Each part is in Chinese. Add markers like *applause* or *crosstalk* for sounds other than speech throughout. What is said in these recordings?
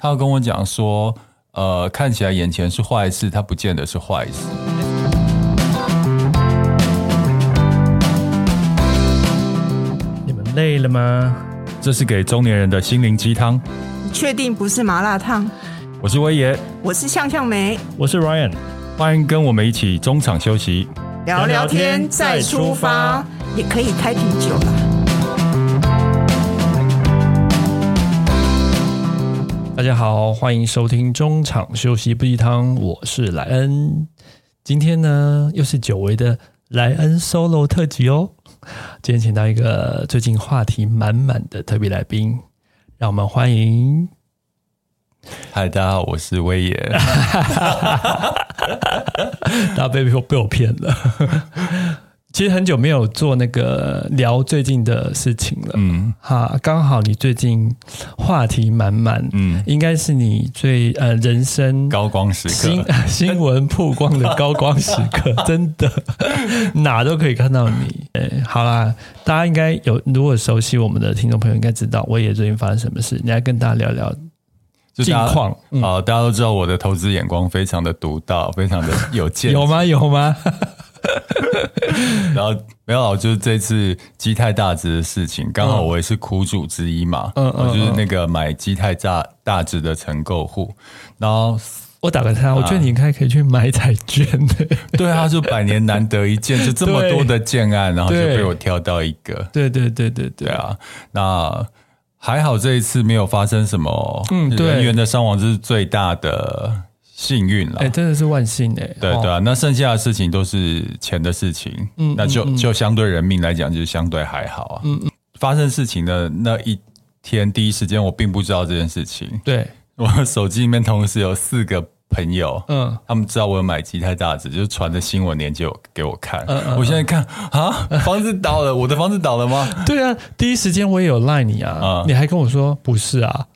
他要跟我讲说，呃，看起来眼前是坏事，它不见得是坏事。你们累了吗？这是给中年人的心灵鸡汤。你确定不是麻辣烫？我是威爷，我是向向梅，我是 Ryan，欢迎跟我们一起中场休息，聊聊天再出发，也可以开瓶酒了。大家好，欢迎收听中场休息不鸡汤，我是莱恩。今天呢，又是久违的莱恩 solo 特辑哦。今天请到一个最近话题满满的特别来宾，让我们欢迎。嗨，大家好，我是威爷。*laughs* 大家被被我骗了。其实很久没有做那个聊最近的事情了，嗯，哈，刚好你最近话题满满，嗯，应该是你最呃人生高光时刻，新 *laughs* 新闻曝光的高光时刻，*laughs* 真的哪都可以看到你。哎，好啦，大家应该有，如果熟悉我们的听众朋友应该知道，我也最近发生什么事，你来跟大家聊聊近况。啊，大家都知道我的投资眼光非常的独到，非常的有见，*laughs* 有吗？有吗？*laughs* 然后没有，就是这次基泰大直的事情，刚好我也是苦主之一嘛。嗯嗯，我就是那个买基泰大大直的成购户。然后我打个岔，我觉得你应该可以去买彩券的。对啊，就百年难得一见，就这么多的建案，然后就被我挑到一个。对对对对对啊！那还好这一次没有发生什么人员的伤亡，这是最大的。幸运了，哎，真的是万幸哎！对对啊，那剩下的事情都是钱的事情，嗯，那就就相对人命来讲，就是相对还好啊。嗯嗯，发生事情的那一天，第一时间我并不知道这件事情。对，我手机里面同时有四个朋友，嗯，他们知道我有买吉泰大子，就传的新闻链接给我看。嗯嗯，我现在看啊，房子倒了，我的房子倒了吗？对啊，第一时间我也有赖你啊，你还跟我说不是啊。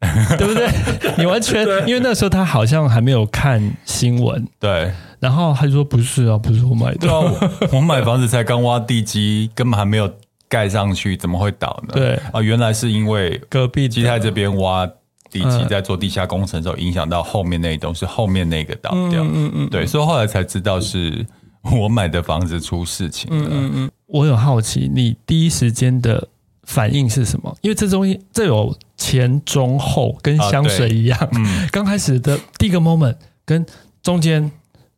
*laughs* 对不对？*laughs* 你完全因为那时候他好像还没有看新闻，对。然后他就说不是啊，不是我买的，*laughs* 我买房子才刚挖地基，根本还没有盖上去，怎么会倒呢？对啊，原来是因为隔壁基泰这边挖地基，在做地下工程的时候，影响到后面那一栋，是后面那个倒掉。嗯嗯嗯，对，所以后来才知道是我买的房子出事情了。嗯嗯，我有好奇，你第一时间的。反应是什么？因为这东西这有前中后，跟香水一样。嗯，刚开始的第一个 moment 跟中间，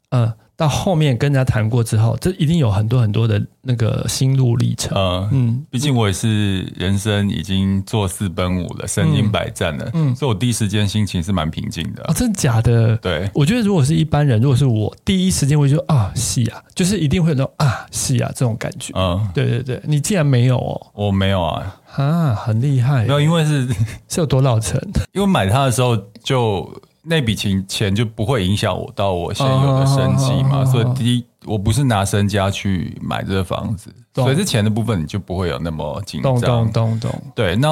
呃。到后面跟人家谈过之后，这一定有很多很多的那个心路历程。嗯嗯，毕竟我也是人生已经坐四奔五了，身经百战了。嗯，所以我第一时间心情是蛮平静的。啊，真的假的？对，我觉得如果是一般人，如果是我第一时间会说啊，是啊，就是一定会有那种啊，是啊这种感觉。嗯，对对对，你竟然没有哦？我没有啊，啊，很厉害。没有，因为是 *laughs* 是有多老成？*laughs* 因为买它的时候就。那笔钱钱就不会影响我到我现有的生计嘛，所以第一，我不是拿身家去买这个房子，所以这钱的部分你就不会有那么紧张。懂懂懂懂。对，那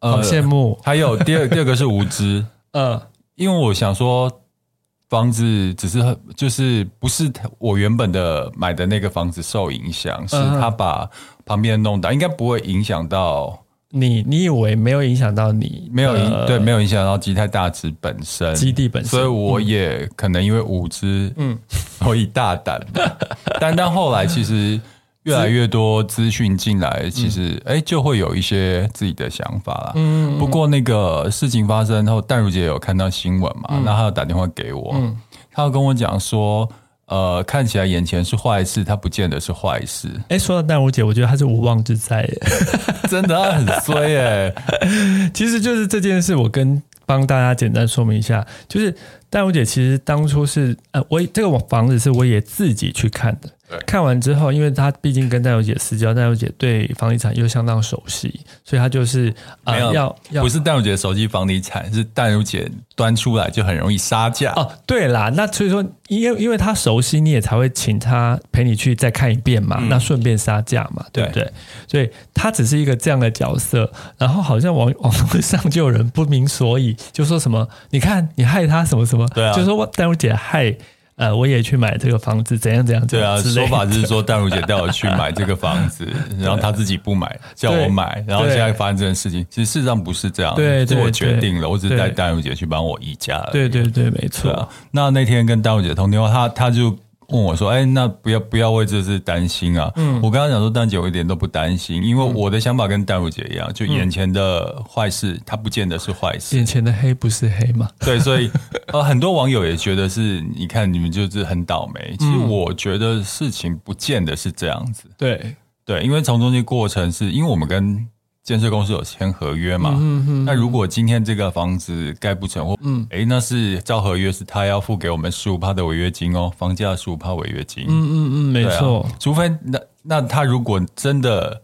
呃，好羡慕。还有第二第二个是无知，*laughs* 嗯，因为我想说，房子只是就是不是我原本的买的那个房子受影响，是他把旁边弄倒，应该不会影响到。你你以为没有影响到你？没有影、呃、对，没有影响到基泰大直本身基地本身，所以我也可能因为无知，嗯，*laughs* 所以大胆。但但后来其实越来越多资讯进来，其实哎、嗯欸，就会有一些自己的想法了。嗯，不过那个事情发生后，淡如姐有看到新闻嘛？那、嗯、她有打电话给我，嗯，她要跟我讲说。呃，看起来眼前是坏事，它不见得是坏事。哎，说到淡如姐，我觉得她是无妄之灾，*laughs* 真的，她很衰耶。*laughs* 其实就是这件事，我跟帮大家简单说明一下，就是淡如姐其实当初是呃，我这个房子是我也自己去看的。看完之后，因为他毕竟跟淡如姐私交，淡如姐对房地产又相当熟悉，所以他就是呃要要不是淡如姐熟悉房地产，是淡如姐端出来就很容易杀价哦。对啦，那所以说，因为因为他熟悉，你也才会请他陪你去再看一遍嘛，嗯、那顺便杀价嘛，对不对？对所以他只是一个这样的角色，然后好像网网络上就有人不明所以，就说什么你看你害他什么什么，对啊，就说淡如姐害。呃，我也去买这个房子，怎样怎样？对啊，说法就是说，淡如姐带我去买这个房子，*laughs* 然后她自己不买，叫我买，然后现在发生这件事情，其实事实上不是这样，对，是我决定了，我只是带淡如姐去帮我议价。对对对，没错。啊、那那天跟淡如姐通电话，她她就。问我说：“哎，那不要不要为这事担心啊！”嗯，我跟他讲说：“淡姐，我一点都不担心，因为我的想法跟淡如姐一样，就眼前的坏事，它不见得是坏事。眼前的黑不是黑嘛？*laughs* 对，所以呃，很多网友也觉得是，你看你们就是很倒霉。其实我觉得事情不见得是这样子。对对，因为从中间过程是因为我们跟。建设公司有签合约嘛？嗯嗯。那如果今天这个房子盖不成，或嗯，哎，那是照合约是他要付给我们十五趴的违约金哦，房价十五趴违约金。嗯嗯嗯，没错。除非那那他如果真的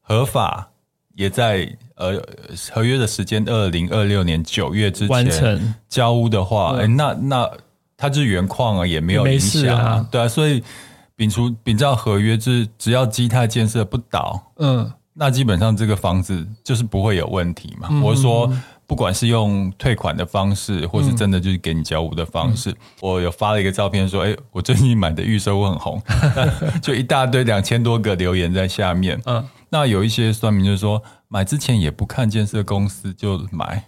合法，也在呃合约的时间二零二六年九月之前交屋的话，哎，那那他就是原矿啊，也没有影响啊。对啊，所以秉除秉照合约，就是只要基泰建设不倒，嗯。那基本上这个房子就是不会有问题嘛。我是说，不管是用退款的方式，或是真的就是给你交屋的方式，我有发了一个照片说，哎，我最近买的预售屋很红，*laughs* 就一大堆两千多个留言在下面。嗯，那有一些算命就是说，买之前也不看建设公司就买。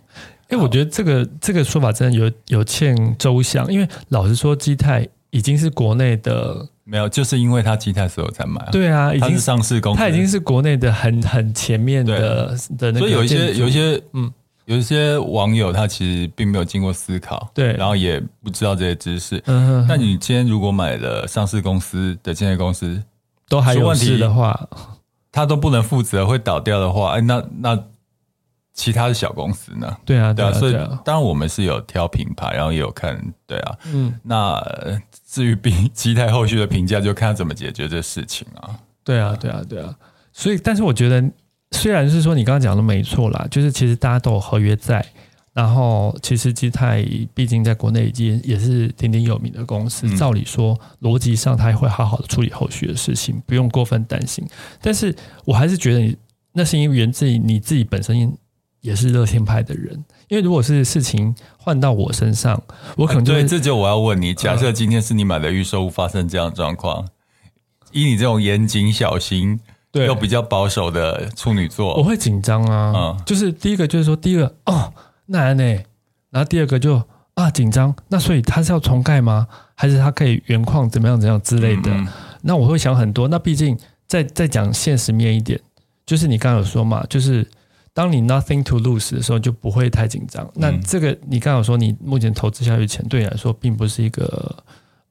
哎，我觉得这个这个说法真的有有欠周详，因为老实说，基泰已经是国内的。没有，就是因为他基泰所有才买。对啊，已经是上市公司，他已经是国内的很很前面的的那个。所以有一些有一些嗯，有一些网友他其实并没有经过思考，对，然后也不知道这些知识。嗯，那你今天如果买了上市公司的建设公司，都还有问题的话，他都不能负责会倒掉的话，哎，那那。其他的小公司呢？对啊，对啊，所以当然我们是有挑品牌，然后也有看，对啊，嗯，那至于比基泰后续的评价，就看他怎么解决这事情啊。对啊，对啊，对啊。所以，但是我觉得，虽然是说你刚刚讲的没错啦，就是其实大家都有合约在，然后其实基泰毕竟在国内已经也是鼎鼎有名的公司，照理说逻辑上他也会好好的处理后续的事情，不用过分担心。但是我还是觉得你那是因为源自于你自己本身。也是乐天派的人，因为如果是事情换到我身上，我可能就会、啊、对，这就我要问你，假设今天是你买的预售物发生这样的状况，以你这种严谨小心，对，又比较保守的处女座，我会紧张啊。嗯，就是第一个就是说，第一个哦，那呢，然后第二个就啊紧张，那所以他是要重盖吗？还是他可以原矿怎么样怎么样之类的？嗯嗯，那我会想很多。那毕竟再再讲现实面一点，就是你刚刚有说嘛，就是。当你 nothing to lose 的时候，就不会太紧张。那这个你刚好说，你目前投资下去钱对你来说，并不是一个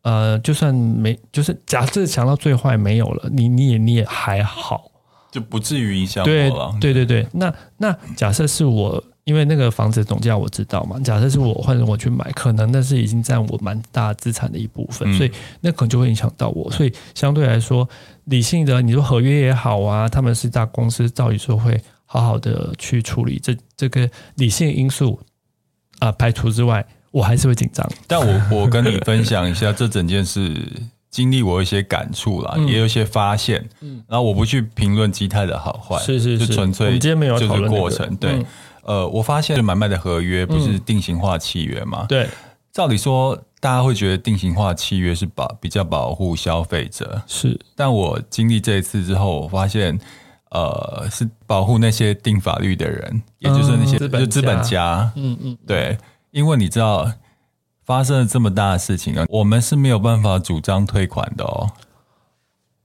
呃，就算没，就是假设想到最坏没有了，你你也你也还好，就不至于影响我了。对对对对，那那假设是我，因为那个房子总价我知道嘛，假设是我换成我去买，可能那是已经占我蛮大资产的一部分，所以那可能就会影响到我。所以相对来说，理性的你说合约也好啊，他们是大公司，照理说会。好好的去处理这这个理性因素啊、呃，排除之外，我还是会紧张。但我我跟你分享一下这整件事经历，我有一些感触啦，嗯、也有一些发现。嗯，然后我不去评论基泰的好坏，是是是，就纯粹今天没有就是过程。对，嗯、呃，我发现买卖的合约不是定型化契约吗？对，照理说大家会觉得定型化契约是保比较保护消费者，是。但我经历这一次之后，我发现。呃，是保护那些定法律的人，也就是那些就资本家。嗯嗯，对，因为你知道发生了这么大的事情啊，我们是没有办法主张退款的哦。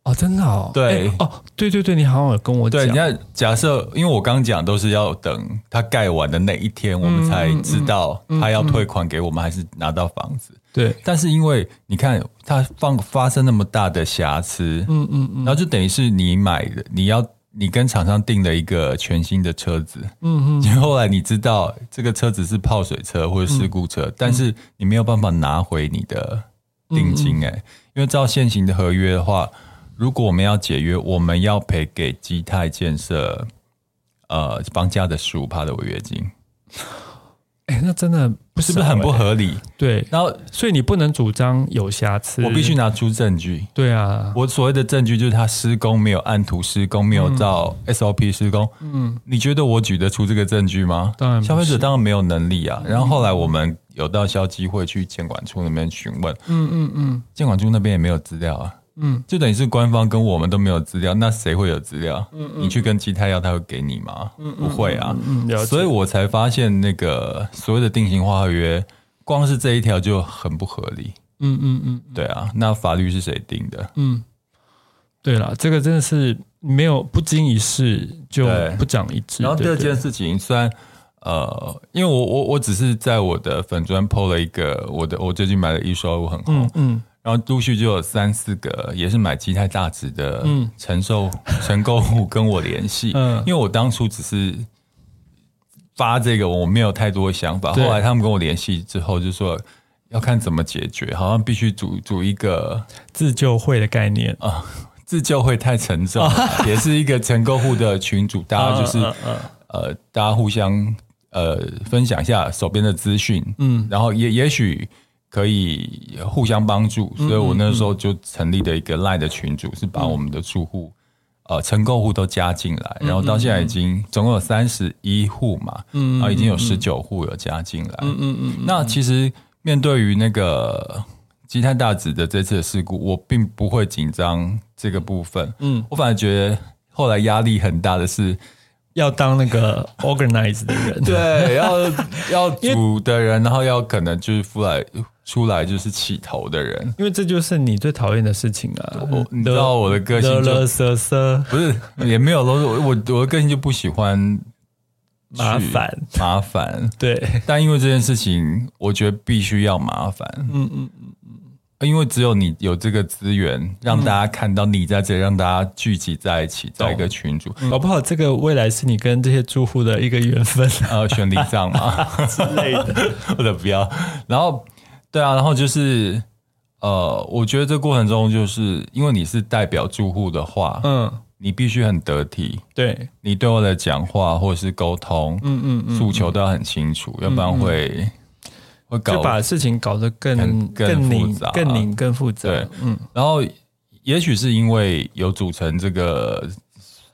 哦，真的哦。对哦，对对对，你好像有跟我讲。对，你看，假设因为我刚讲都是要等他盖完的那一天，我们才知道他要退款给我们，还是拿到房子。对，但是因为你看，他放发生那么大的瑕疵，嗯嗯嗯，然后就等于是你买的，你要。你跟厂商订了一个全新的车子，嗯嗯，后来你知道这个车子是泡水车或者事故车，嗯、但是你没有办法拿回你的定金诶，嗯。嗯，因为照现行的合约的话，如果我们要解约，我们要赔给基泰建设呃房价的十五趴的违约金。哎，那真的不是不是很不合理？对，然后所以你不能主张有瑕疵，我必须拿出证据。对啊，我所谓的证据就是他施工没有按图施工，没有照 SOP 施工。嗯，你觉得我举得出这个证据吗？当然，消费者当然没有能力啊。然后后来我们有到消基会去监管处那边询问，嗯嗯嗯，监管处那边也没有资料啊。嗯，就等于是官方跟我们都没有资料，那谁会有资料？嗯嗯，你去跟基泰要，他会给你吗？嗯，不会啊。嗯，嗯，所以我才发现那个所谓的定型化合约，光是这一条就很不合理。嗯嗯嗯，对啊，那法律是谁定的？嗯，对了，这个真的是没有不经一事就不长一智。然后第二件事情，虽然呃，因为我我我只是在我的粉砖 po 了一个我的我最近买的预售屋很红。嗯。嗯然后陆续就有三四个也是买基泰大值的承受 *laughs* 承购户跟我联系，嗯，因为我当初只是发这个，我没有太多想法。后来他们跟我联系之后，就说要看怎么解决，好像必须组组一个自救会的概念。啊，*laughs* 自救会太沉重，*laughs* 也是一个承购户的群组，大家就是呃，大家互相呃分享一下手边的资讯，嗯，然后也也许。可以互相帮助，所以我那时候就成立了一个 Line 的群组，是把我们的住户，呃，成购户都加进来，然后到现在已经总共有三十一户嘛，嗯，然后已经有十九户有加进来，嗯嗯嗯。那其实面对于那个基泰大直的这次的事故，我并不会紧张这个部分，嗯，我反而觉得后来压力很大的是。要当那个 organize 的人，*laughs* 对，要要 *laughs* 组的人，然后要可能就是出来出来就是起头的人，因为这就是你最讨厌的事情啊！我你知道我的个性就啰啰嗦嗦，不是也没有啰嗦，我我的个性就不喜欢麻烦。麻烦，对，但因为这件事情，我觉得必须要麻烦，嗯嗯嗯嗯。因为只有你有这个资源，让大家看到你在这里，让大家聚集在一起，在一个群组，搞不好这个未来是你跟这些住户的一个缘分，呃，*laughs* 选里长嘛。*laughs* 之类的，*laughs* 或者不要。然后，对啊，然后就是，呃，我觉得这过程中，就是因为你是代表住户的话，嗯，你必须很得体，对，你对我的讲话或者是沟通，嗯嗯嗯，诉求都要很清楚，要不然会。就把事情搞得更更复杂，更拧更复杂。对，嗯，然后也许是因为有组成这个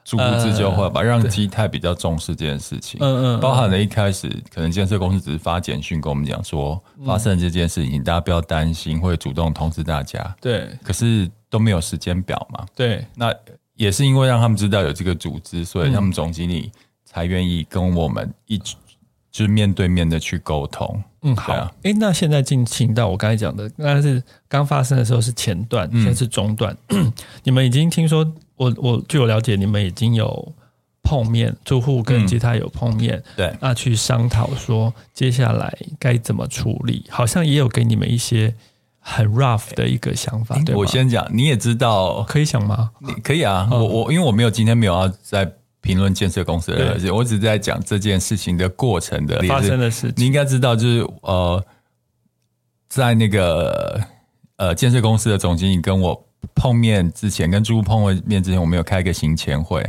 住户自救会吧，让基泰比较重视这件事情。嗯嗯，包含了一开始可能建设公司只是发简讯跟我们讲说发生这件事情，大家不要担心，会主动通知大家。对，可是都没有时间表嘛。对，那也是因为让他们知道有这个组织，所以他们总经理才愿意跟我们一起。就是面对面的去沟通，嗯，好，哎、啊欸，那现在进行到我刚才讲的，那是刚发生的时候是前段，现在是中段。嗯、*clears throat* 你们已经听说，我我据我了解，你们已经有碰面，住户跟吉他有碰面，嗯、对，那去商讨说接下来该怎么处理，好像也有给你们一些很 rough 的一个想法。对，我先讲，你也知道，可以想吗？你可以啊，我我因为我没有今天没有要在。评论建设公司的我只是在讲这件事情的过程的发生的事情。你应该知道，就是呃，在那个呃建设公司的总经理跟我碰面之前，跟住户碰面之前，我们有开一个行前会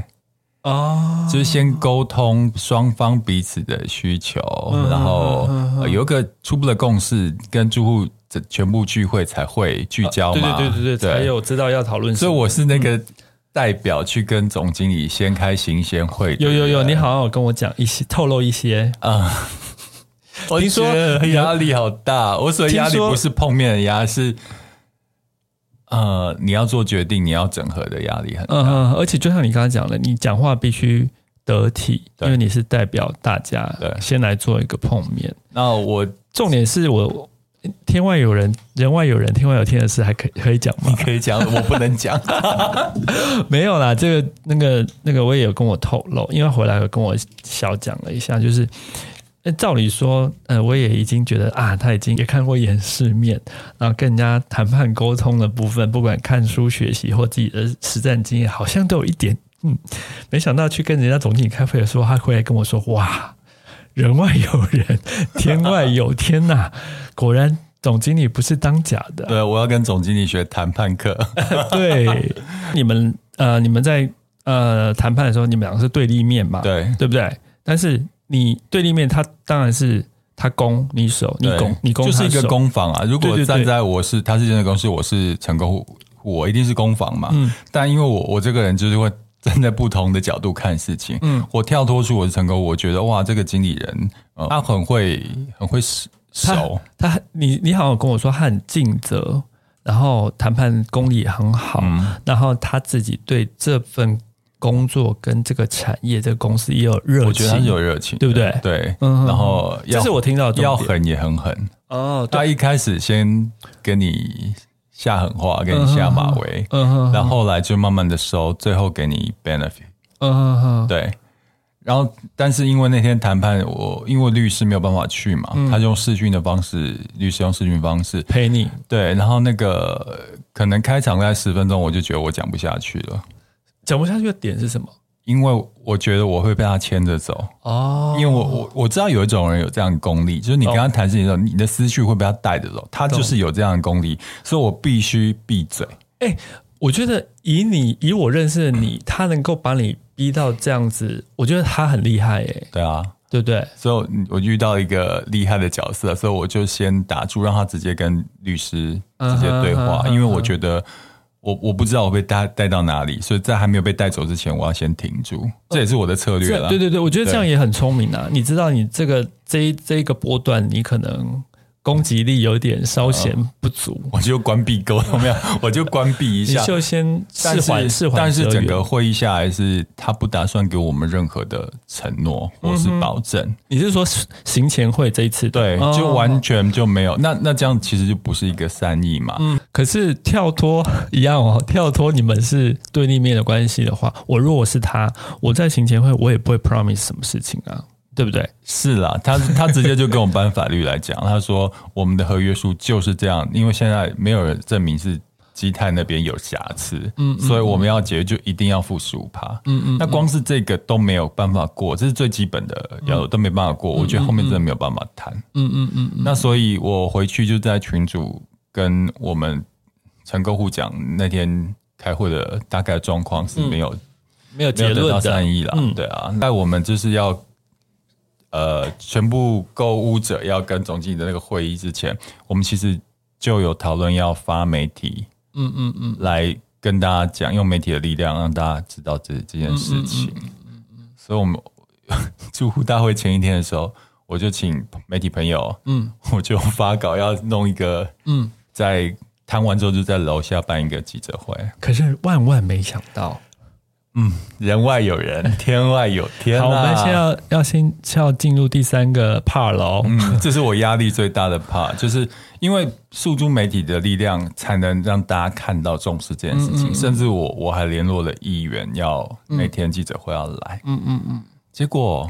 哦，就是先沟通双方彼此的需求，然后有一个初步的共识，跟住户全部聚会才会聚焦嘛。对对对对对，才有知道要讨论。所以我是那个。代表去跟总经理先开行先会，有有有，你好好跟我讲一些，透露一些啊。嗯、我听说压力好大，我所以压力不是碰面的压，是呃，你要做决定，你要整合的压力很大。嗯嗯，而且就像你刚才讲的，你讲话必须得体，因为你是代表大家，对，先来做一个碰面。那我重点是我。天外有人，人外有人，天外有天的事还可以可以讲吗？你可以讲，我不能讲。*laughs* 没有啦，这个那个那个我也有跟我透露，因为回来有跟我小讲了一下，就是照理说，呃，我也已经觉得啊，他已经也看过一点世面，然后跟人家谈判沟通的部分，不管看书学习或自己的实战经验，好像都有一点。嗯，没想到去跟人家总经理开会的时候，他回来跟我说，哇。人外有人，天外有天呐、啊！*laughs* 果然，总经理不是当假的。对，我要跟总经理学谈判课。*laughs* 对，你们呃，你们在呃谈判的时候，你们两个是对立面嘛？对，对不对？但是你对立面，他当然是。他攻你守，你攻你攻，就是一个攻防啊。如果站在我是他是建设公司，我是成功户，我一定是攻防嘛。嗯，但因为我我这个人就是会 *laughs* 站在不同的角度看事情。嗯，我跳脱出我的成功，我觉得哇，这个经理人他很会很会熟，他你你好像跟我说他很尽责，然后谈判功力也很好，嗯，然后他自己对这份。工作跟这个产业、这个公司也有热情，我觉得他是有热情，对不对？对，嗯，然后这是我听到的要狠也很狠哦。他一开始先跟你下狠话，给你下马威，嗯哼，然后后来就慢慢的收，最后给你 benefit，嗯哼哼，对。然后，但是因为那天谈判，我因为律师没有办法去嘛，他就用视讯的方式，律师用视讯方式陪你，对。然后那个可能开场在十分钟，我就觉得我讲不下去了。讲不下去的点是什么？因为我觉得我会被他牵着走哦。因为我我我知道有一种人有这样的功力，就是你跟他谈事情的时候，你的思绪会被他带着走。他就是有这样的功力，所以我必须闭嘴。哎，我觉得以你以我认识的你，他能够把你逼到这样子，我觉得他很厉害。哎，对啊，对不对？所以我遇到一个厉害的角色，所以我就先打住，让他直接跟律师直接对话，因为我觉得。我我不知道我被带带到哪里，所以在还没有被带走之前，我要先停住，这也是我的策略了。对对对，我觉得这样也很聪明啊！你知道，你这个这一这一个波段，你可能。攻击力有点稍显不足，呃、我就关闭沟通，没有，*laughs* 我就关闭一下。你就先释缓释缓。但是整个会议下来是，他不打算给我们任何的承诺或是保证。嗯、你是说行前会这一次对，就完全就没有？那那这样其实就不是一个善意嘛？嗯。可是跳脱一样哦，跳脱你们是对立面的关系的话，我如果是他，我在行前会我也不会 promise 什么事情啊。对不对？是啦，他他直接就跟我们搬法律来讲，他说我们的合约书就是这样，因为现在没有人证明是基泰那边有瑕疵，嗯，嗯，所以我们要解决就一定要付十五趴，嗯嗯，那光是这个都没有办法过，这是最基本的要都没办法过，我觉得后面真的没有办法谈，嗯嗯嗯，那所以我回去就在群主跟我们陈客户讲那天开会的大概状况是没有、嗯、没有结论的。善意啦，嗯、对啊，那我们就是要。呃，全部购物者要跟总经理的那个会议之前，我们其实就有讨论要发媒体，嗯嗯嗯，来跟大家讲，用媒体的力量让大家知道这这件事情。嗯嗯嗯嗯，所以，我们 *laughs* 住户大会前一天的时候，我就请媒体朋友，嗯，我就发稿要弄一个，嗯，在谈完之后就在楼下办一个记者会。可是万万没想到。嗯，人外有人，*laughs* 天外有天啊。好，我们先要要先要进入第三个 part 喽。嗯，*laughs* 这是我压力最大的 part，就是因为诉诸媒体的力量，才能让大家看到重视这件事情。嗯嗯嗯，甚至我我还联络了议员，要那天记者会要来。嗯嗯嗯。结果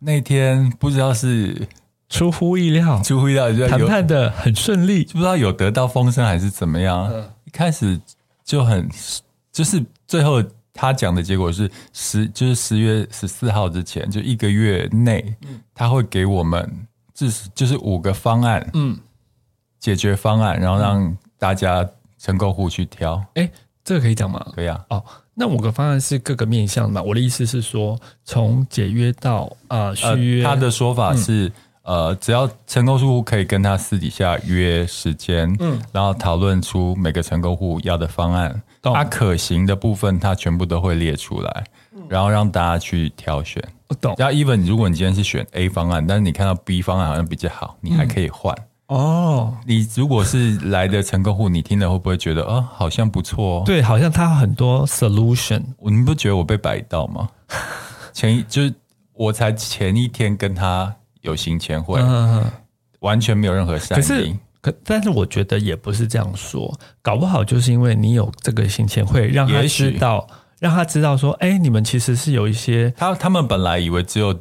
那天不知道是出乎意料，出乎意料，谈判的很顺利，不知道有得到风声还是怎么样。嗯、一开始就很，就是最后。他讲的结果是十，就是十月十四号之前，就一个月内，他会给我们至少就是五个方案，嗯，解决方案，然后让大家成购户去挑。哎，这个可以讲吗？可以啊。哦，那五个方案是各个面向嘛？我的意思是说，从解约到啊续约，他的说法是。呃，只要承购户可以跟他私底下约时间，嗯，然后讨论出每个成功户要的方案，他懂可行的部分，他全部都会列出来，嗯、然后让大家去挑选。我懂。然后，even 如果你今天是选 A 方案，但是你看到 B 方案好像比较好，你还可以换。嗯、哦，你如果是来的成客户，你听了会不会觉得，哦，好像不错哦？对，好像他有很多 solution。你不觉得我被摆到吗？*laughs* 前一就是我才前一天跟他。有行前会，嗯、完全没有任何善意。可是，可但是我觉得也不是这样说，搞不好就是因为你有这个行前会，让他知道，让他知道说，哎、欸，你们其实是有一些。他他们本来以为只有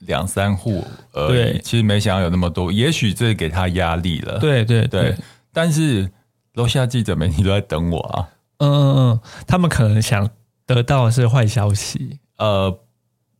两三户而已，对其实没想到有那么多。也许这给他压力了。对对对，对。但是楼下记者媒体都在等我啊。嗯嗯嗯，他们可能想得到的是坏消息。呃。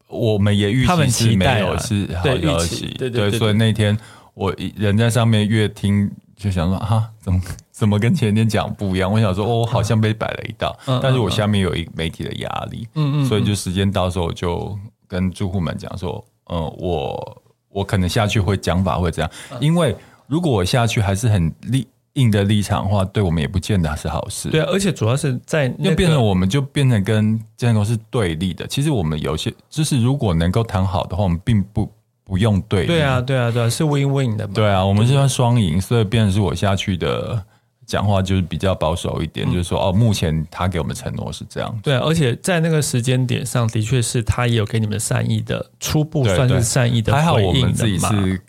我们也预期是没有是好消息，对对，所以那天我人在上面越听就想说啊，怎么怎么跟前天讲不一样？我想说哦，我好像被摆了一道，但是我下面有一媒体的压力，嗯嗯，所以就时间到时候我就跟住户们讲说，嗯，我我可能下去会讲法会这样，因为如果我下去还是很立硬的立场的话，对我们也不见得是好事。对，而且主要是在那就变成我们就变成跟健身公司对立的。其实我们有些就是如果能够谈好的话，我们并不不用对立。对啊，对啊，对啊，是 win win 的嘛。对啊，我们是要双赢，所以变成是我下去的。讲话就是比较保守一点，嗯、就是说哦，目前他给我们承诺是这样。对，而且在那个时间点上的确是他也有给你们善意的初步算是善意的回应的。还好我们自己是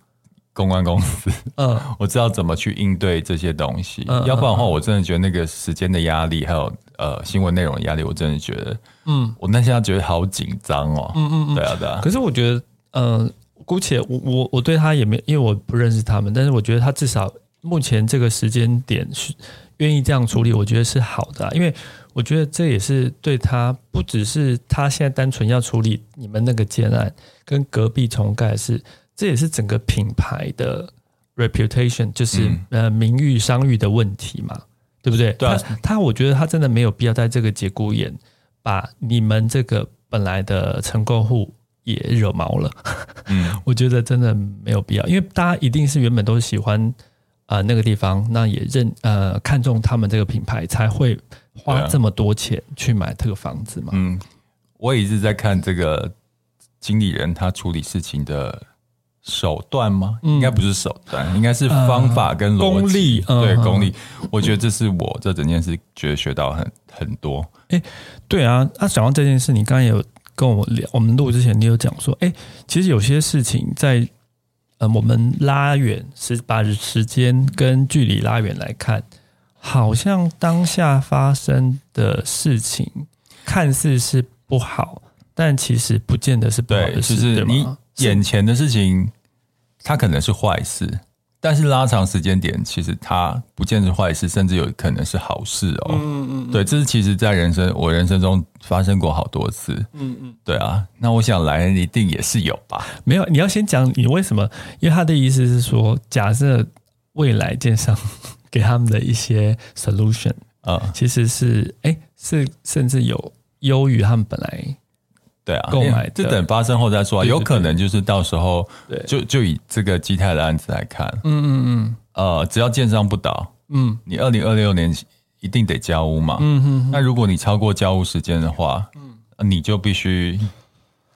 公关公司，嗯，我知道怎么去应对这些东西。嗯、要不然的话，我真的觉得那个时间的压力，还有呃新闻内容的压力，我真的觉得，嗯，我那现在觉得好紧张哦。嗯嗯嗯，对啊对啊。可是我觉得，嗯、呃，姑且我我我对他也没，因为我不认识他们，但是我觉得他至少。目前这个时间点是愿意这样处理，我觉得是好的啊，因为我觉得这也是对他，不只是他现在单纯要处理你们那个建案跟隔壁重盖是，这也是整个品牌的 reputation，就是呃名誉商誉的问题嘛，对不对？对啊，他他我觉得他真的没有必要在这个节骨眼把你们这个本来的成购户也惹毛了。嗯，*laughs* 我觉得真的没有必要，因为大家一定是原本都喜欢。啊、呃，那个地方，那也认呃看中他们这个品牌，才会花这么多钱去买这个房子嘛。嗯，我也一直在看这个经理人他处理事情的手段吗？嗯、应该不是手段，应该是方法跟逻辑、呃、功力。对，嗯、功力，我觉得这是我这整件事觉得学到很很多。哎，对啊，那讲到这件事，你刚才有跟我聊，我们录之前你有讲说，哎，其实有些事情在。呃，我们拉远是把时间跟距离拉远来看，好像当下发生的事情看似是不好，但其实不见得是不好的事。就是你眼前的事情，它可能是坏事。但是拉长时间点，其实它不见得是坏事，甚至有可能是好事哦。嗯嗯嗯，对，这是其实在人生我人生中发生过好多次。嗯嗯，对啊，那我想来一定也是有吧？没有，你要先讲你为什么？因为他的意思是说，假设未来建商给他们的一些 solution 啊，其实是哎，是甚至有优于他们本来。对啊，购买这等发生后再说啊。有可能就是到时候，就就以这个基泰的案子来看，嗯嗯嗯，呃，只要建商不倒，嗯，你二零二六年一定得交屋嘛，嗯嗯。那如果你超过交屋时间的话，嗯，你就必须，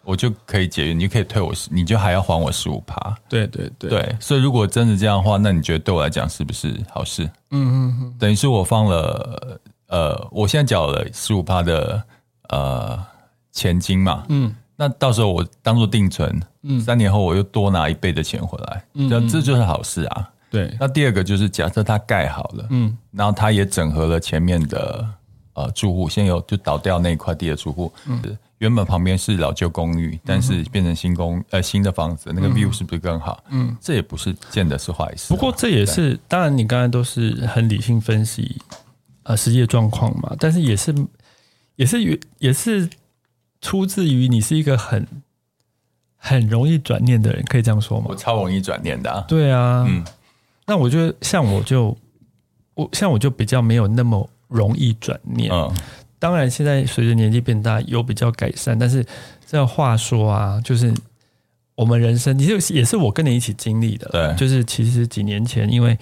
我就可以解约，你就可以退我，你就还要还我十五趴。对对对，对。所以如果真的这样的话，那你觉得对我来讲是不是好事？嗯嗯嗯。等于是我放了，呃，我现在缴了十五趴的，呃。钱金嘛，嗯，那到时候我当做定存，嗯，三年后我又多拿一倍的钱回来，嗯，这这就是好事啊。对，那第二个就是假设它盖好了，嗯，然后它也整合了前面的呃住户，现有就倒掉那一块地的住户，嗯，原本旁边是老旧公寓，但是变成新公呃新的房子，那个 view 是不是更好？嗯，这也不是见得是坏事。不过这也是，当然你刚才都是很理性分析呃实际的状况嘛，但是也是也是也是。出自于你是一个很很容易转念的人，可以这样说吗？我超容易转念的啊。对啊，嗯，那我觉得像我就我像我就比较没有那么容易转念。嗯，当然现在随着年纪变大有比较改善，但是这话说啊，就是我们人生，其实也是我跟你一起经历的。对，就是其实几年前因为。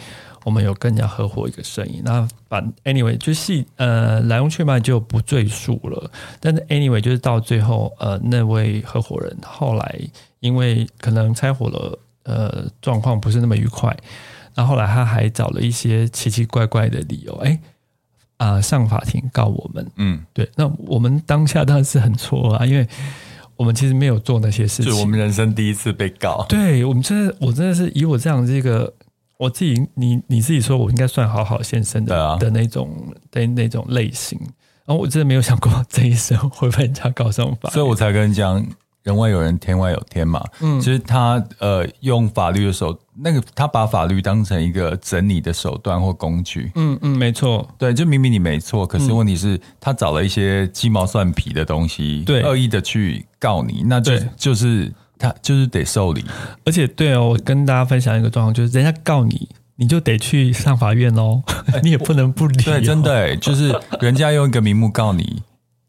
我们有跟人家合伙一个生意，那反 anyway 就是呃来龙去脉就不赘述了。但是 anyway 就是到最后呃那位合伙人后来因为可能拆伙了呃状况不是那么愉快，那后后来他还找了一些奇奇怪怪的理由，哎啊、呃、上法庭告我们，嗯对，那我们当下当然是很错啊，因为我们其实没有做那些事情，是我们人生第一次被告，对我们真的我真的是以我这样这个。我自己，你你自己说，我应该算好好先生的、啊、的那种的那种类型。然后我真的没有想过这一生会被人家告上法，所以我才跟你讲，人外有人，天外有天嘛。嗯，其实他呃用法律的手，那个他把法律当成一个整理的手段或工具。嗯嗯，没错，对，就明明你没错，可是问题是，嗯、他找了一些鸡毛蒜皮的东西，对，恶意的去告你，那就就是。他就是得受理，而且对哦，我跟大家分享一个状况，就是人家告你，你就得去上法院哦，*laughs* 你也不能不理、哦。对，真的，就是人家用一个名目告你，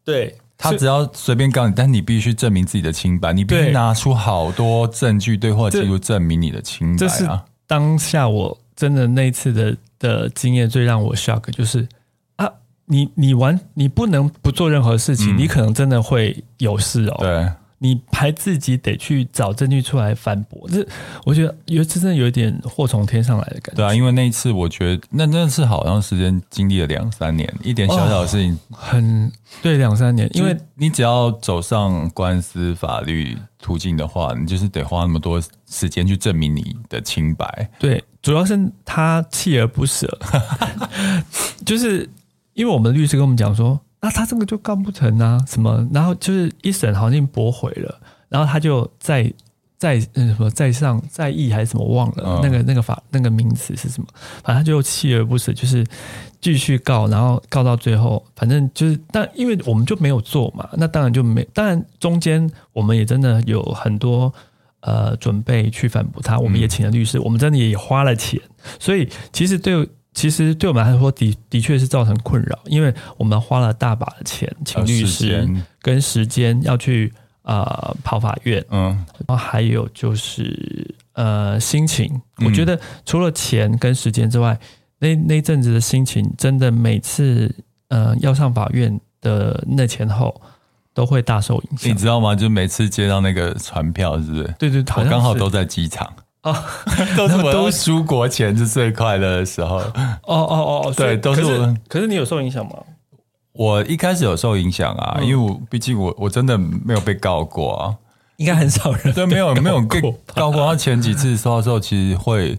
对，他只要随便告你，但你必须证明自己的清白，你必须拿出好多证据、对话记录证明你的清白啊！这是当下我真的那次的的经验最让我 shock，就是啊，你你完你不能不做任何事情，嗯、你可能真的会有事哦。对。你还自己得去找证据出来反驳，这我觉得有真的有一点祸从天上来的感觉。对啊，因为那一次我觉得那那次好长时间经历了两三年，一点小小的事情，哦、很对两三年，因为你只要走上官司法律途径的话，你就是得花那么多时间去证明你的清白。对，主要是他锲而不舍，*laughs* 就是因为我们的律师跟我们讲说。那他这个就告不成啊？什么？然后就是一审好像驳回了，然后他就再再嗯什么再上再议还是什么忘了、哦、那个那个法那个名词是什么？反正他就锲而不舍，就是继续告，然后告到最后，反正就是但因为我们就没有做嘛，那当然就没。当然中间我们也真的有很多呃准备去反驳他，我们也请了律师，嗯、我们真的也花了钱，所以其实对。其实对我们来说的的确是造成困扰，因为我们花了大把的钱请律师跟时间要去啊、呃、跑法院，嗯，然后还有就是呃心情，我觉得除了钱跟时间之外，那那阵子的心情真的每次呃要上法院的那前后都会大受影响。你知道吗？就每次接到那个传票，是不是？对对，我刚好都在机场。哦，*laughs* 都是我都出国前是最快乐的时候。哦哦哦，对，都是我。可是你有受影响吗？我一开始有受影响啊，因为我毕竟我我真的没有被告过啊，*laughs* 应该很少人对，没有没有被告过。他前几次收到之后，其实会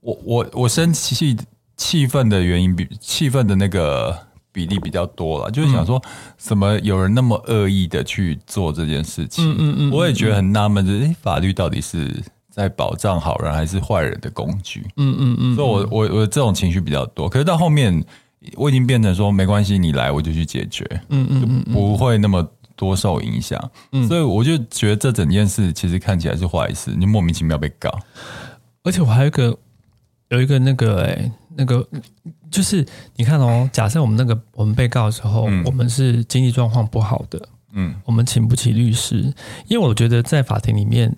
我我我生气气愤的原因比气愤的那个比例比较多了，就是想说怎么有人那么恶意的去做这件事情？嗯嗯嗯，我也觉得很纳闷，就是法律到底是。在保障好人还是坏人的工具？嗯嗯嗯，所以我我我这种情绪比较多。可是到后面，我已经变成说没关系，你来我就去解决。嗯嗯嗯，就不会那么多受影响。嗯，所以我就觉得这整件事其实看起来是坏事，你莫名其妙被告。而且我还有一个有一个那个哎、欸，那个就是你看哦，假设我们那个我们被告的时候，嗯、我们是经济状况不好的，嗯，我们请不起律师，因为我觉得在法庭里面。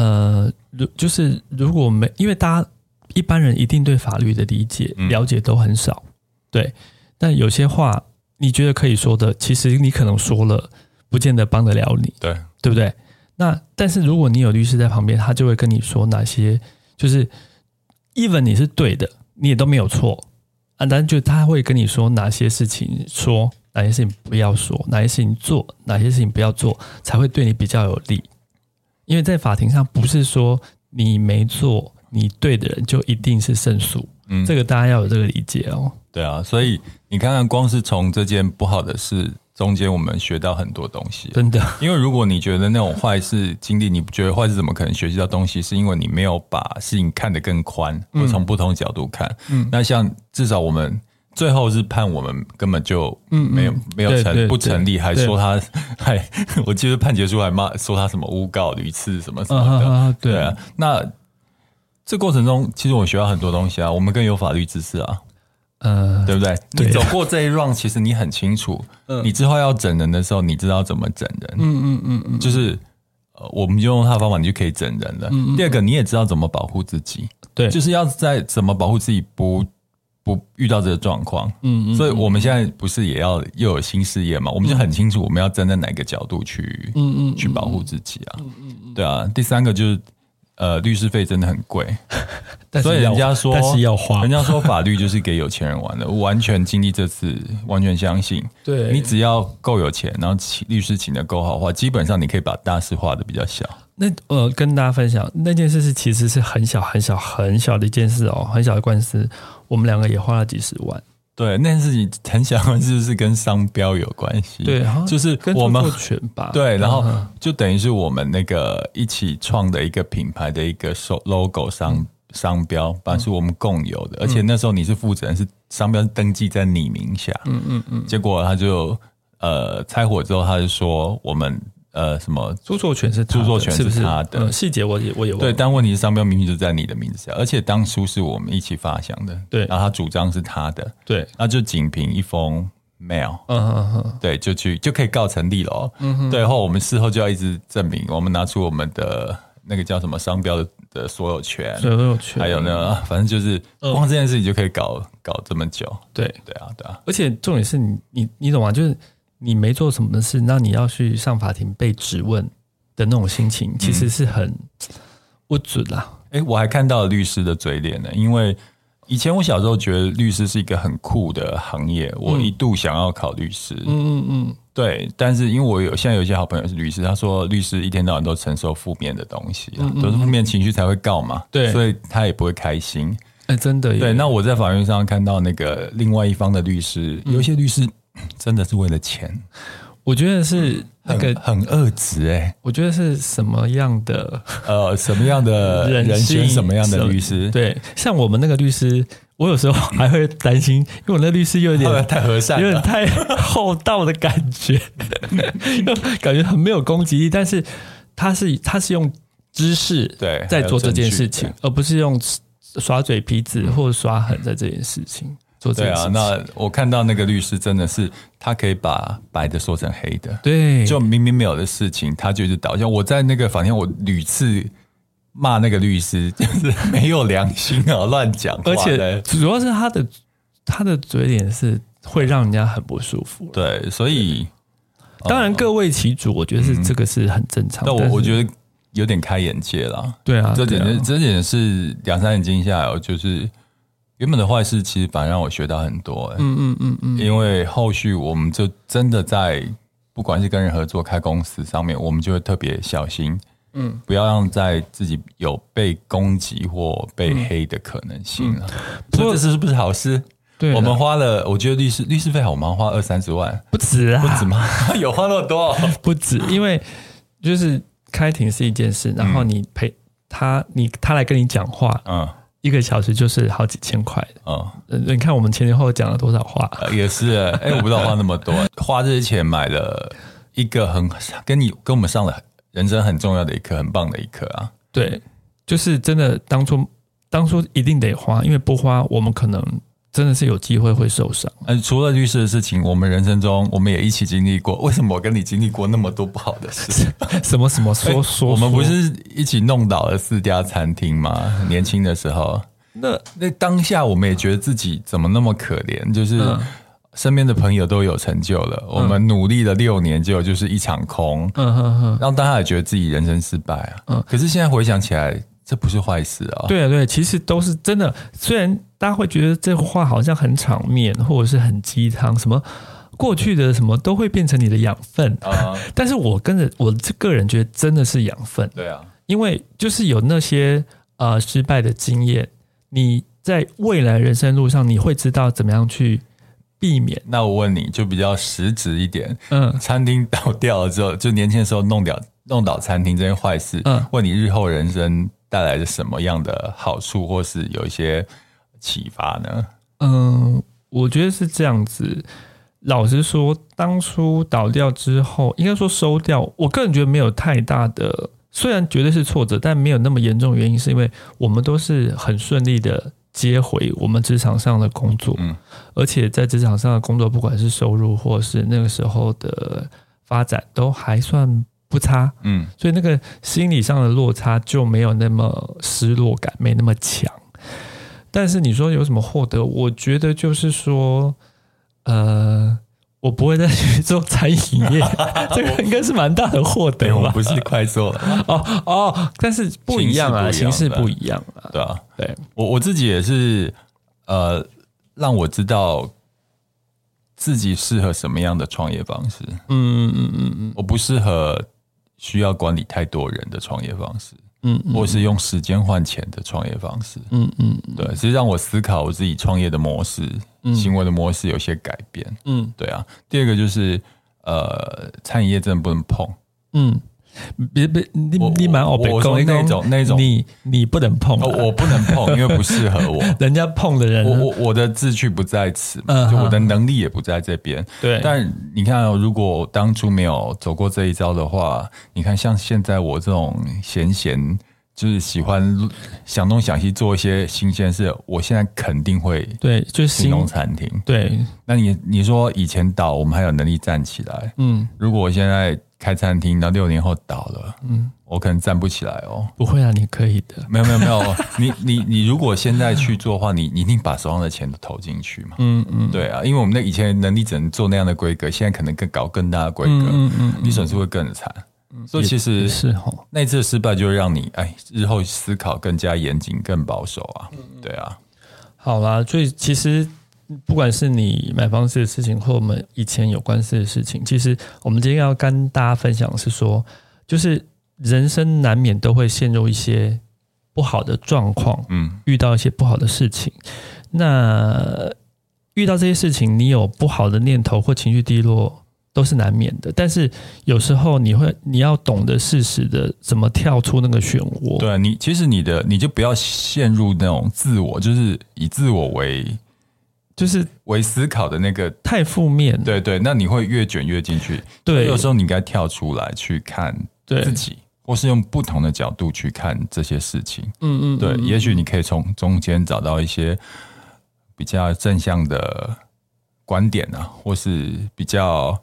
呃，如就是如果没，因为大家一般人一定对法律的理解了解都很少，嗯、对。但有些话你觉得可以说的，其实你可能说了，不见得帮得了你，对，对不对？那但是如果你有律师在旁边，他就会跟你说哪些，就是 even 你是对的，你也都没有错啊，但就他会跟你说哪些事情说，哪些事情不要说，哪些事情做，哪些事情不要做，才会对你比较有利。因为在法庭上，不是说你没做你对的人就一定是胜诉，嗯，这个大家要有这个理解哦。对啊，所以你看看，光是从这件不好的事中间，我们学到很多东西，真的。因为如果你觉得那种坏事经历，你觉得坏事怎么可能学习到东西？是因为你没有把事情看得更宽，或从不同角度看。嗯，那像至少我们。最后是判我们根本就没有、没有成不成立，还说他 *laughs* 还我记得判决书还骂说他什么诬告屡次什么什么的，对。啊。那这过程中其实我学到很多东西啊，我们更有法律知识啊，嗯，对不对？对。你走过这一 round，其实你很清楚，你之后要整人的时候，你知道怎么整人，嗯嗯嗯嗯，就是呃，我们就用他的方法，你就可以整人了。嗯嗯。第二个，你也知道怎么保护自己，对，就是要在怎么保护自己不。不遇到这个状况，嗯，嗯，所以我们现在不是也要又有新事业嘛？我们就很清楚我们要站在哪个角度去，嗯嗯，去保护自己啊，嗯嗯，对啊。第三个就是，呃，律师费真的很贵，*laughs* 所以人家说，但是要花，人家说法律就是给有钱人玩的。*laughs* 我完全经历这次，完全相信，对，你只要够有钱，然后请律师请的够好的话，基本上你可以把大事化的比较小。那呃，跟大家分享那件事是其实是很小很小很小的一件事哦，很小的官司。我们两个也花了几十万。对，那件事情很想问，是不是跟商标有关系？对，就是我们跟著作权吧。对，然后就等于是我们那个一起创的一个品牌的一个 logo 商、嗯、商标，反正是我们共有的。嗯、而且那时候你是负责人，是商标登记在你名下。嗯嗯嗯。结果他就呃拆伙之后，他就说我们。呃，什么著作权是著作权是他的？细节我也我也。对，但问题是商标明明就在你的名字下，而且当初是我们一起发想的。对，然后他主张是他的。对，那就仅凭一封 mail，嗯哼哼，对，就去就可以告成立了哦。嗯哼，对，后我们事后就要一直证明，我们拿出我们的那个叫什么商标的的所有权，所有权，还有呢，反正就是光这件事情就可以搞搞这么久。对，对啊，对啊。而且重点是你你你懂吗？就是你没做什么事，那你要去上法庭被质问的那种心情，其实是很不准啦。哎，我还看到了律师的嘴脸呢，因为。以前我小时候觉得律师是一个很酷的行业，我一度想要考律师。嗯嗯嗯，对。但是因为我有现在有一些好朋友是律师，他说律师一天到晚都承受负面的东西，嗯嗯，都是负面情绪才会告嘛。对，所以他也不会开心。哎，真的。对，那我在法院上看到那个另外一方的律师，有一些律师真的是为了钱。我觉得是那个很恶质哎，我觉得是什么样的呃，什么样的 *laughs* 人选什么样的律师？对，像我们那个律师，我有时候还会担心，因为我那律师又有点 *laughs* 太和善，有点太厚道的感觉，*laughs* 感觉很没有攻击力。但是他是他是用知识对在做这件事情，而不是用耍嘴皮子或者耍狠在这件事情。对啊，那我看到那个律师真的是，他可以把白的说成黑的，对，就明明没有的事情，他就是导向。我在那个法庭，我屡次骂那个律师，就是没有良心啊，乱讲话。而且主要是他的他的嘴脸是会让人家很不舒服。对，所以当然各为其主，我觉得是这个是很正常的。但我我觉得有点开眼界了。对啊，这点这点是两三年经下来，就是。原本的坏事其实反而让我学到很多，欸，嗯嗯嗯嗯，因为后续我们就真的在不管是跟人合作开公司上面，我们就会特别小心，嗯，不要让在自己有被攻击或被黑的可能性了。所以这是不是好事？对，我们花了，我觉得律师律师费好吗？花二三十万不止啊，不止吗？*laughs* 有花那么多？*laughs* 不止，因为就是开庭是一件事，然后你陪他，你他来跟你讲话，嗯。一个小时就是好几千块啊，你看我们前前后后讲了多少话？也是哎，我不知道花那么多，*laughs* 花这些钱买了一个很跟你跟我们上了人生很重要的一课，很棒的一课啊！对，就是真的当初当初一定得花，因为不花我们可能真的是有机会会受伤。嗯，除了律师的事情，我们人生中我们也一起经历过。为什么我跟你经历过那么多不好的事？*laughs* 什么什么说说？我们不是一起弄倒了四家餐厅吗？年轻的时候，那那当下我们也觉得自己怎么那么可怜？就是身边的朋友都有成就了，我们努力了六年，结果就是一场空。嗯哼哼，让大家也觉得自己人生失败啊。嗯，可是现在回想起来，这不是坏事啊。对啊，对，其实都是真的。虽然。大家会觉得这话好像很场面，或者是很鸡汤，什么过去的什么都会变成你的养分啊。但是我跟着我个人觉得真的是养分。对啊，因为就是有那些呃失败的经验，你在未来人生路上你会知道怎么样去避免。那我问你就比较实质一点，嗯，餐厅倒掉了之后，就年轻的时候弄掉弄倒餐厅这件坏事，嗯，问你日后人生带来了什么样的好处，或是有一些。启发呢？嗯，我觉得是这样子。老实说，当初倒掉之后，应该说收掉，我个人觉得没有太大的，虽然绝对是挫折，但没有那么严重。原因是因为我们都是很顺利的接回我们职场上的工作，嗯，而且在职场上的工作，不管是收入或是那个时候的发展，都还算不差，嗯，所以那个心理上的落差就没有那么失落感，没那么强。但是你说有什么获得？我觉得就是说，呃，我不会再去做餐饮业，*laughs* 这个应该是蛮大的获得吧？我不是快做了哦哦，但是不一样啊，形式不一样啊，对啊，对我我自己也是，呃，让我知道自己适合什么样的创业方式。嗯嗯嗯嗯，我不适合需要管理太多人的创业方式。嗯，或是用时间换钱的创业方式，嗯嗯，对，其实让我思考我自己创业的模式、嗯、行为的模式有些改变，嗯，对啊。第二个就是，呃，餐饮业真的不能碰，嗯。别别，你你蛮欧北共那种那种，你你不能碰，我不能碰，因为不适合我。*laughs* 人家碰的人，我我我的志趣不在此，就我的能力也不在这边。对，但你看，如果当初没有走过这一招的话，你看像现在我这种闲闲就是喜欢想东想西做一些新鲜事，我现在肯定会对，就是新农餐厅。对，那你你说以前倒，我们还有能力站起来。嗯，如果我现在开餐厅，到六年后倒了，嗯，我可能站不起来哦。不会啊，你可以的。没有没有没有，*laughs* 你你你如果现在去做的话，你你一定把手上的钱都投进去嘛。嗯嗯，对啊，因为我们那以前能力只能做那样的规格，现在可能更搞更大的规格，嗯嗯，嗯，你损失会更惨。所以其实是那次失败就会让你哎，日后思考更加严谨、更保守啊。对啊，好啦，所以其实不管是你买房子的事情，或我们以前有关系的事情，其实我们今天要跟大家分享的是说，就是人生难免都会陷入一些不好的状况，嗯，遇到一些不好的事情。那遇到这些事情，你有不好的念头或情绪低落，都是难免的，但是有时候你会，你要懂得适时的怎么跳出那个漩涡。对，你其实你的你就不要陷入那种自我，就是以自我为，就是为思考的那个太负面。对对，那你会越卷越进去。对，有时候你应该跳出来去看自己，或是用不同的角度去看这些事情。嗯嗯，对，也许你可以从中间找到一些比较正向的观点啊，或是比较。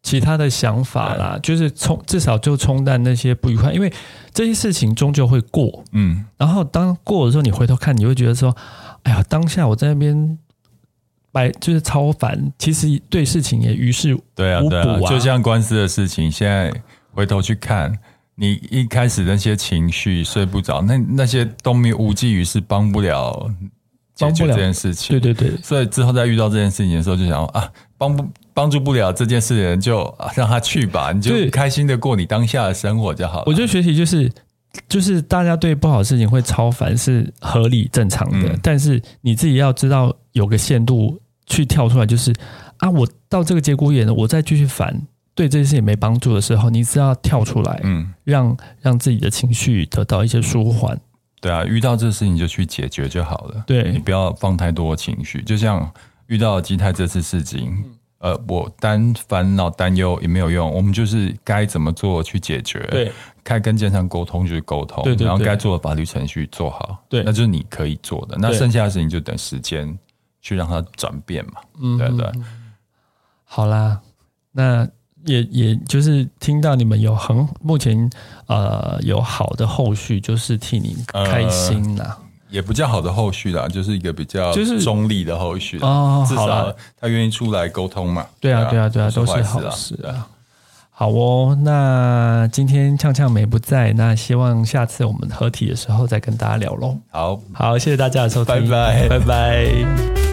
其他的想法啦，就是冲至少就冲淡那些不愉快，因为这些事情终究会过。嗯，然后当过的时候，你回头看，你会觉得说：“哎呀，当下我在那边白就是超烦。”其实对事情也于事无补啊。对啊，对啊，就像官司的事情，现在回头去看，你一开始那些情绪睡不着，那那些都没有无济于事，帮不了解决这件事情。对对对，所以之后再遇到这件事情的时候，就想啊，帮不。帮助不了这件事的人，就让他去吧，你就开心的过你当下的生活就好了。我觉得学习就是，就是大家对不好的事情会超烦是合理正常的，嗯，但是你自己要知道有个限度去跳出来，就是啊，我到这个节骨眼了，我再继续烦，对这件事情没帮助的时候，你只要跳出来，嗯，让让自己的情绪得到一些舒缓。对啊，遇到这个事情就去解决就好了。对，你不要放太多情绪，就像遇到基泰这次事情。呃，我单烦恼担忧也没有用，我们就是该怎么做去解决。对，该跟建商沟通就是沟通，对对对，然后该做的法律程序做好。对，那就是你可以做的。那剩下的事情就等时间去让它转变嘛。嗯，对对。好啦，那也也就是听到你们有很目前呃有好的后续，就是替你开心啦。呃也不叫好的后续啦，就是一个比较就是中立的后续哦。至少他愿意出来沟通嘛。对啊，对啊，对啊，都是好事啊。好哦，那今天呛呛没不在，那希望下次我们合体的时候再跟大家聊喽。好，好，谢谢大家的收听，拜拜，拜拜。